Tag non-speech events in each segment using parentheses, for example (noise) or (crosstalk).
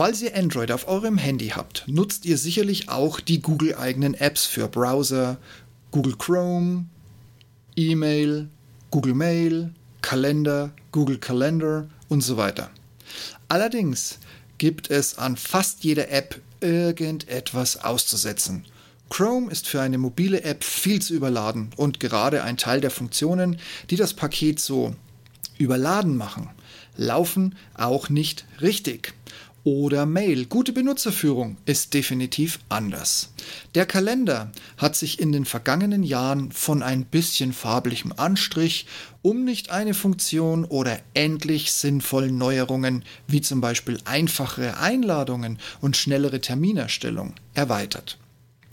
Falls ihr Android auf eurem Handy habt, nutzt ihr sicherlich auch die Google-eigenen Apps für Browser, Google Chrome, E-Mail, Google Mail, Kalender, Google Calendar und so weiter. Allerdings gibt es an fast jeder App irgendetwas auszusetzen. Chrome ist für eine mobile App viel zu überladen und gerade ein Teil der Funktionen, die das Paket so überladen machen, laufen auch nicht richtig. Oder Mail. Gute Benutzerführung ist definitiv anders. Der Kalender hat sich in den vergangenen Jahren von ein bisschen farblichem Anstrich um nicht eine Funktion oder endlich sinnvollen Neuerungen wie zum Beispiel einfachere Einladungen und schnellere Terminerstellung erweitert.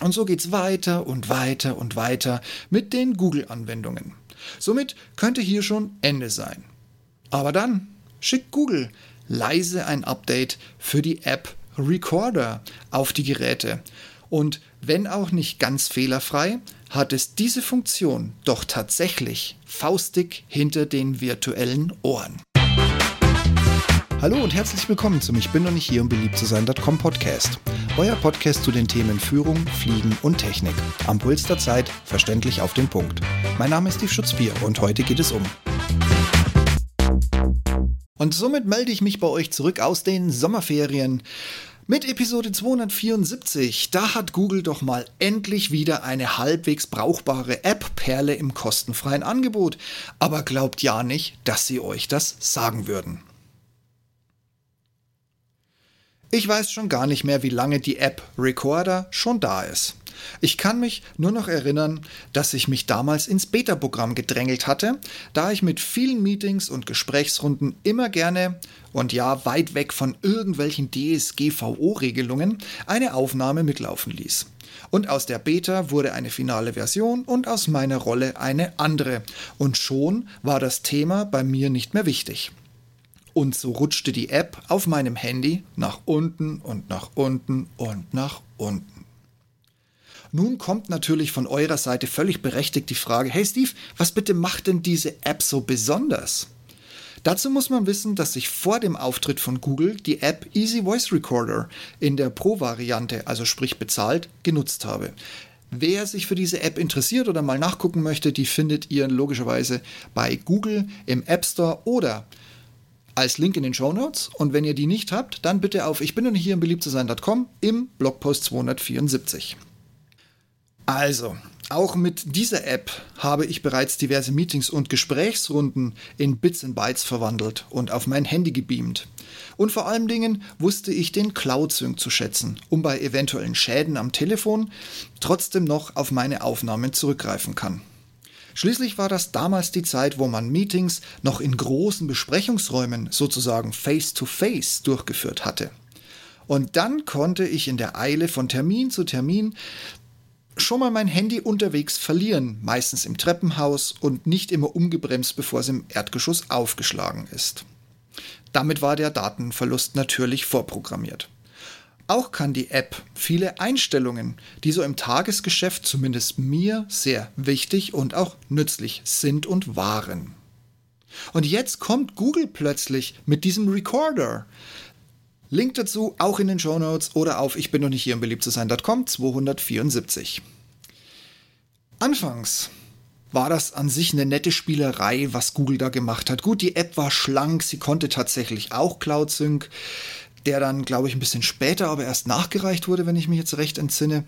Und so geht's weiter und weiter und weiter mit den Google-Anwendungen. Somit könnte hier schon Ende sein. Aber dann schickt Google leise ein Update für die App Recorder auf die Geräte. Und wenn auch nicht ganz fehlerfrei, hat es diese Funktion doch tatsächlich faustig hinter den virtuellen Ohren. Hallo und herzlich willkommen zum Ich bin noch nicht hier, um beliebt zu sein.com Podcast. Euer Podcast zu den Themen Führung, Fliegen und Technik. Am Puls der Zeit, verständlich auf den Punkt. Mein Name ist Steve Schutzbier und heute geht es um und somit melde ich mich bei euch zurück aus den Sommerferien. Mit Episode 274, da hat Google doch mal endlich wieder eine halbwegs brauchbare App-Perle im kostenfreien Angebot. Aber glaubt ja nicht, dass sie euch das sagen würden. Ich weiß schon gar nicht mehr, wie lange die App Recorder schon da ist. Ich kann mich nur noch erinnern, dass ich mich damals ins Beta-Programm gedrängelt hatte, da ich mit vielen Meetings und Gesprächsrunden immer gerne und ja weit weg von irgendwelchen DSGVO-Regelungen eine Aufnahme mitlaufen ließ. Und aus der Beta wurde eine finale Version und aus meiner Rolle eine andere. Und schon war das Thema bei mir nicht mehr wichtig. Und so rutschte die App auf meinem Handy nach unten und nach unten und nach unten. Nun kommt natürlich von eurer Seite völlig berechtigt die Frage, hey Steve, was bitte macht denn diese App so besonders? Dazu muss man wissen, dass ich vor dem Auftritt von Google die App Easy Voice Recorder in der Pro-Variante, also sprich bezahlt, genutzt habe. Wer sich für diese App interessiert oder mal nachgucken möchte, die findet ihr logischerweise bei Google im App Store oder als Link in den Show Notes. Und wenn ihr die nicht habt, dann bitte auf ich bin noch hier im beliebt zu sein.com im Blogpost 274. Also, auch mit dieser App habe ich bereits diverse Meetings und Gesprächsrunden in Bits and Bytes verwandelt und auf mein Handy gebeamt. Und vor allen Dingen wusste ich den Cloud Sync zu schätzen, um bei eventuellen Schäden am Telefon trotzdem noch auf meine Aufnahmen zurückgreifen kann. Schließlich war das damals die Zeit, wo man Meetings noch in großen Besprechungsräumen sozusagen face-to-face -face durchgeführt hatte. Und dann konnte ich in der Eile von Termin zu Termin schon mal mein Handy unterwegs verlieren, meistens im Treppenhaus und nicht immer umgebremst, bevor es im Erdgeschoss aufgeschlagen ist. Damit war der Datenverlust natürlich vorprogrammiert. Auch kann die App viele Einstellungen, die so im Tagesgeschäft zumindest mir sehr wichtig und auch nützlich sind und waren. Und jetzt kommt Google plötzlich mit diesem Recorder, Link dazu auch in den Show Notes oder auf ich bin noch nicht hier im beliebt zu sein.com 274. Anfangs war das an sich eine nette Spielerei, was Google da gemacht hat. Gut, die App war schlank, sie konnte tatsächlich auch Cloud Sync, der dann, glaube ich, ein bisschen später aber erst nachgereicht wurde, wenn ich mich jetzt recht entsinne.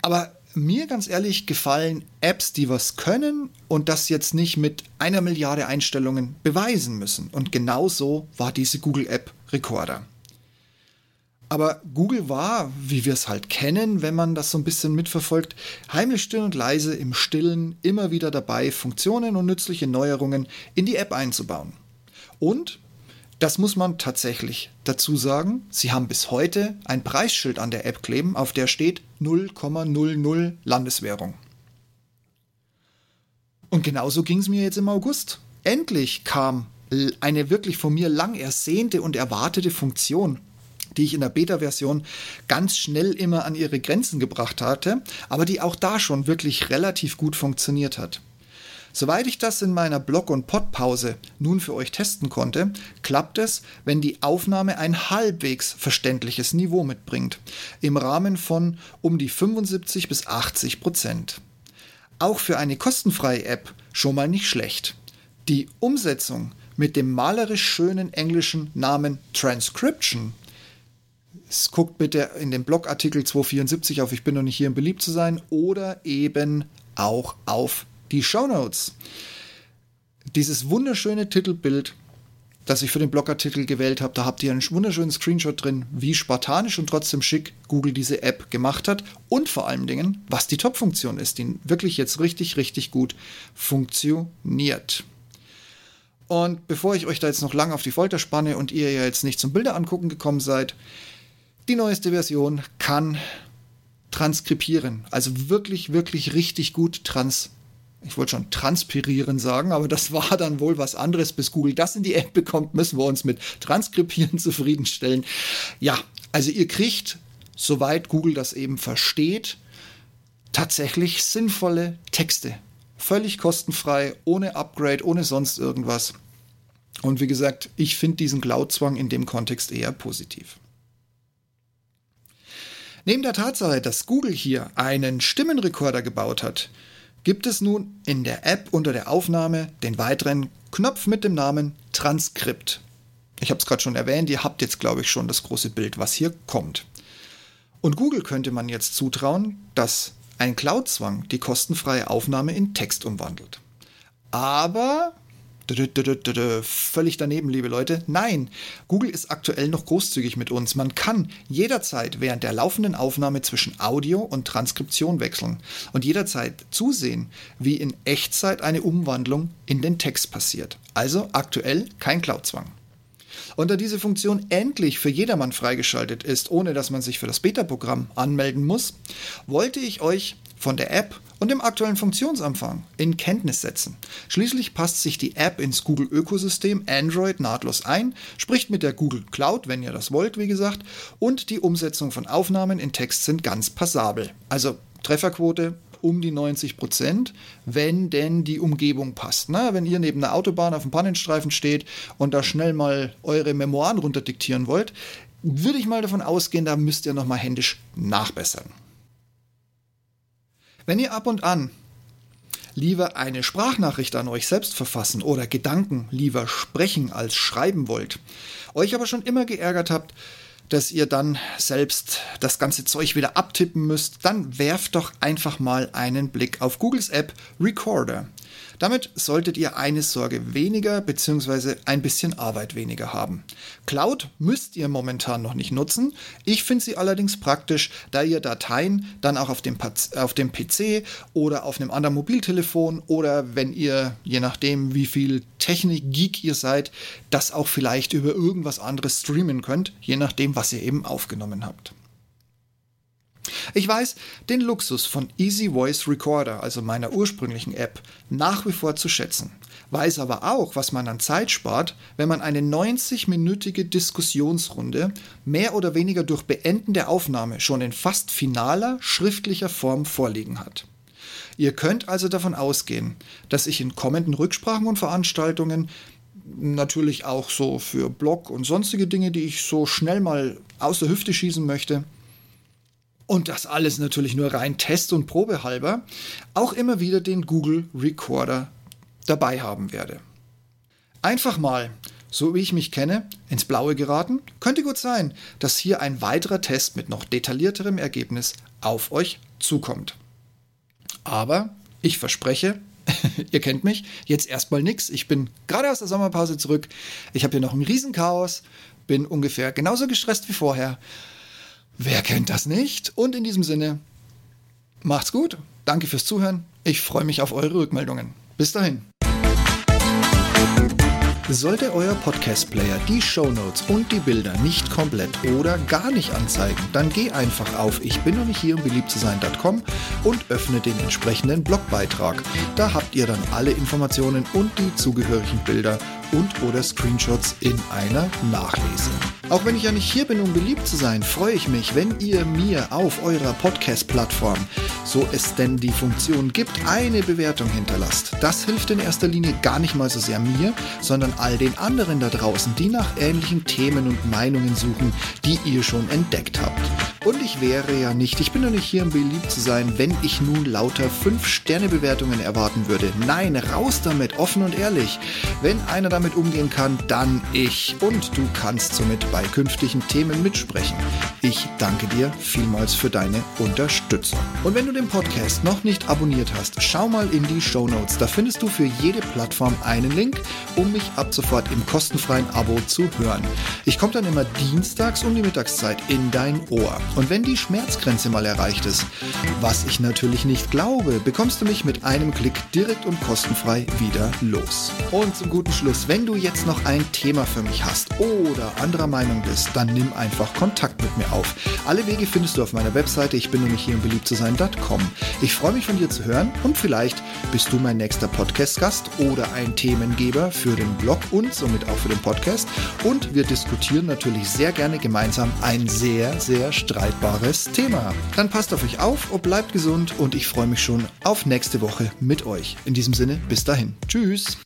Aber mir ganz ehrlich gefallen Apps, die was können und das jetzt nicht mit einer Milliarde Einstellungen beweisen müssen. Und genau so war diese Google App Recorder. Aber Google war, wie wir es halt kennen, wenn man das so ein bisschen mitverfolgt, heimlich still und leise im Stillen immer wieder dabei, Funktionen und nützliche Neuerungen in die App einzubauen. Und, das muss man tatsächlich dazu sagen, sie haben bis heute ein Preisschild an der App kleben, auf der steht 0,00 Landeswährung. Und genauso ging es mir jetzt im August. Endlich kam eine wirklich von mir lang ersehnte und erwartete Funktion die ich in der Beta-Version ganz schnell immer an ihre Grenzen gebracht hatte, aber die auch da schon wirklich relativ gut funktioniert hat. Soweit ich das in meiner Blog- und Podpause nun für euch testen konnte, klappt es, wenn die Aufnahme ein halbwegs verständliches Niveau mitbringt, im Rahmen von um die 75 bis 80 Prozent. Auch für eine kostenfreie App schon mal nicht schlecht. Die Umsetzung mit dem malerisch schönen englischen Namen Transcription guckt bitte in den Blogartikel 274 auf Ich bin noch nicht hier, um beliebt zu sein oder eben auch auf die Show Notes. Dieses wunderschöne Titelbild, das ich für den Blogartikel gewählt habe, da habt ihr einen wunderschönen Screenshot drin, wie spartanisch und trotzdem schick Google diese App gemacht hat und vor allen Dingen, was die Top-Funktion ist, die wirklich jetzt richtig, richtig gut funktioniert. Und bevor ich euch da jetzt noch lang auf die Folter spanne und ihr ja jetzt nicht zum Bilder angucken gekommen seid, die neueste Version kann transkribieren. Also wirklich, wirklich richtig gut trans. Ich wollte schon transpirieren sagen, aber das war dann wohl was anderes. Bis Google das in die App bekommt, müssen wir uns mit Transkripieren (laughs) zufriedenstellen. Ja, also ihr kriegt, soweit Google das eben versteht, tatsächlich sinnvolle Texte. Völlig kostenfrei, ohne Upgrade, ohne sonst irgendwas. Und wie gesagt, ich finde diesen Cloud-Zwang in dem Kontext eher positiv. Neben der Tatsache, dass Google hier einen Stimmenrekorder gebaut hat, gibt es nun in der App unter der Aufnahme den weiteren Knopf mit dem Namen Transkript. Ich habe es gerade schon erwähnt, ihr habt jetzt, glaube ich, schon das große Bild, was hier kommt. Und Google könnte man jetzt zutrauen, dass ein Cloud-Zwang die kostenfreie Aufnahme in Text umwandelt. Aber Völlig daneben, liebe Leute. Nein, Google ist aktuell noch großzügig mit uns. Man kann jederzeit während der laufenden Aufnahme zwischen Audio und Transkription wechseln und jederzeit zusehen, wie in Echtzeit eine Umwandlung in den Text passiert. Also aktuell kein Cloud-Zwang. Und da diese Funktion endlich für jedermann freigeschaltet ist, ohne dass man sich für das Beta-Programm anmelden muss, wollte ich euch von der App und dem aktuellen Funktionsumfang in Kenntnis setzen. Schließlich passt sich die App ins Google-Ökosystem Android nahtlos ein, spricht mit der Google Cloud, wenn ihr das wollt, wie gesagt, und die Umsetzung von Aufnahmen in Text sind ganz passabel. Also Trefferquote um die 90 Prozent, wenn denn die Umgebung passt. Na, wenn ihr neben einer Autobahn auf dem Pannenstreifen steht und da schnell mal eure Memoiren runterdiktieren wollt, würde ich mal davon ausgehen, da müsst ihr nochmal händisch nachbessern. Wenn ihr ab und an lieber eine Sprachnachricht an euch selbst verfassen oder Gedanken lieber sprechen als schreiben wollt, euch aber schon immer geärgert habt, dass ihr dann selbst das ganze Zeug wieder abtippen müsst, dann werft doch einfach mal einen Blick auf Googles App Recorder. Damit solltet ihr eine Sorge weniger bzw. ein bisschen Arbeit weniger haben. Cloud müsst ihr momentan noch nicht nutzen. Ich finde sie allerdings praktisch, da ihr Dateien dann auch auf dem, auf dem PC oder auf einem anderen Mobiltelefon oder wenn ihr, je nachdem wie viel Technik-Geek ihr seid, das auch vielleicht über irgendwas anderes streamen könnt, je nachdem, was ihr eben aufgenommen habt. Ich weiß den Luxus von Easy Voice Recorder, also meiner ursprünglichen App, nach wie vor zu schätzen, weiß aber auch, was man an Zeit spart, wenn man eine 90-minütige Diskussionsrunde mehr oder weniger durch Beenden der Aufnahme schon in fast finaler schriftlicher Form vorliegen hat. Ihr könnt also davon ausgehen, dass ich in kommenden Rücksprachen und Veranstaltungen natürlich auch so für Blog und sonstige Dinge, die ich so schnell mal aus der Hüfte schießen möchte, und das alles natürlich nur rein Test- und Probehalber, auch immer wieder den Google Recorder dabei haben werde. Einfach mal, so wie ich mich kenne, ins Blaue geraten, könnte gut sein, dass hier ein weiterer Test mit noch detaillierterem Ergebnis auf euch zukommt. Aber ich verspreche, (laughs) ihr kennt mich, jetzt erstmal nichts. Ich bin gerade aus der Sommerpause zurück. Ich habe hier noch ein Riesenchaos, bin ungefähr genauso gestresst wie vorher Wer kennt das nicht? Und in diesem Sinne, macht's gut. Danke fürs Zuhören. Ich freue mich auf eure Rückmeldungen. Bis dahin. Sollte euer Podcast-Player die Shownotes und die Bilder nicht komplett oder gar nicht anzeigen, dann geh einfach auf ich bin noch nicht hier um beliebt zu sein.com und öffne den entsprechenden Blogbeitrag. Da habt ihr dann alle Informationen und die zugehörigen Bilder und oder Screenshots in einer Nachlese. Auch wenn ich ja nicht hier bin, um beliebt zu sein, freue ich mich, wenn ihr mir auf eurer Podcast-Plattform, so es denn die Funktion gibt, eine Bewertung hinterlasst. Das hilft in erster Linie gar nicht mal so sehr mir, sondern all den anderen da draußen, die nach ähnlichen Themen und Meinungen suchen, die ihr schon entdeckt habt. Und ich wäre ja nicht, ich bin doch nicht hier, um beliebt zu sein, wenn ich nun lauter 5-Sterne-Bewertungen erwarten würde. Nein, raus damit, offen und ehrlich. Wenn einer damit umgehen kann, dann ich. Und du kannst somit bei künftigen Themen mitsprechen. Ich danke dir vielmals für deine Unterstützung. Und wenn du den Podcast noch nicht abonniert hast, schau mal in die Show Notes. Da findest du für jede Plattform einen Link, um mich ab sofort im kostenfreien Abo zu hören. Ich komme dann immer dienstags um die Mittagszeit in dein Ohr. Und wenn die Schmerzgrenze mal erreicht ist, was ich natürlich nicht glaube, bekommst du mich mit einem Klick direkt und kostenfrei wieder los. Und zum guten Schluss, wenn du jetzt noch ein Thema für mich hast oder anderer Meinung bist, dann nimm einfach Kontakt mit mir auf. Alle Wege findest du auf meiner Webseite, ich bin nämlich hier um beliebt zu sein.com. Ich freue mich von dir zu hören und vielleicht bist du mein nächster Podcast-Gast oder ein Themengeber für den Blog und somit auch für den Podcast. Und wir diskutieren natürlich sehr gerne gemeinsam ein sehr, sehr streitbares Thema. Dann passt auf euch auf und bleibt gesund und ich freue mich schon auf nächste Woche mit euch. In diesem Sinne, bis dahin. Tschüss.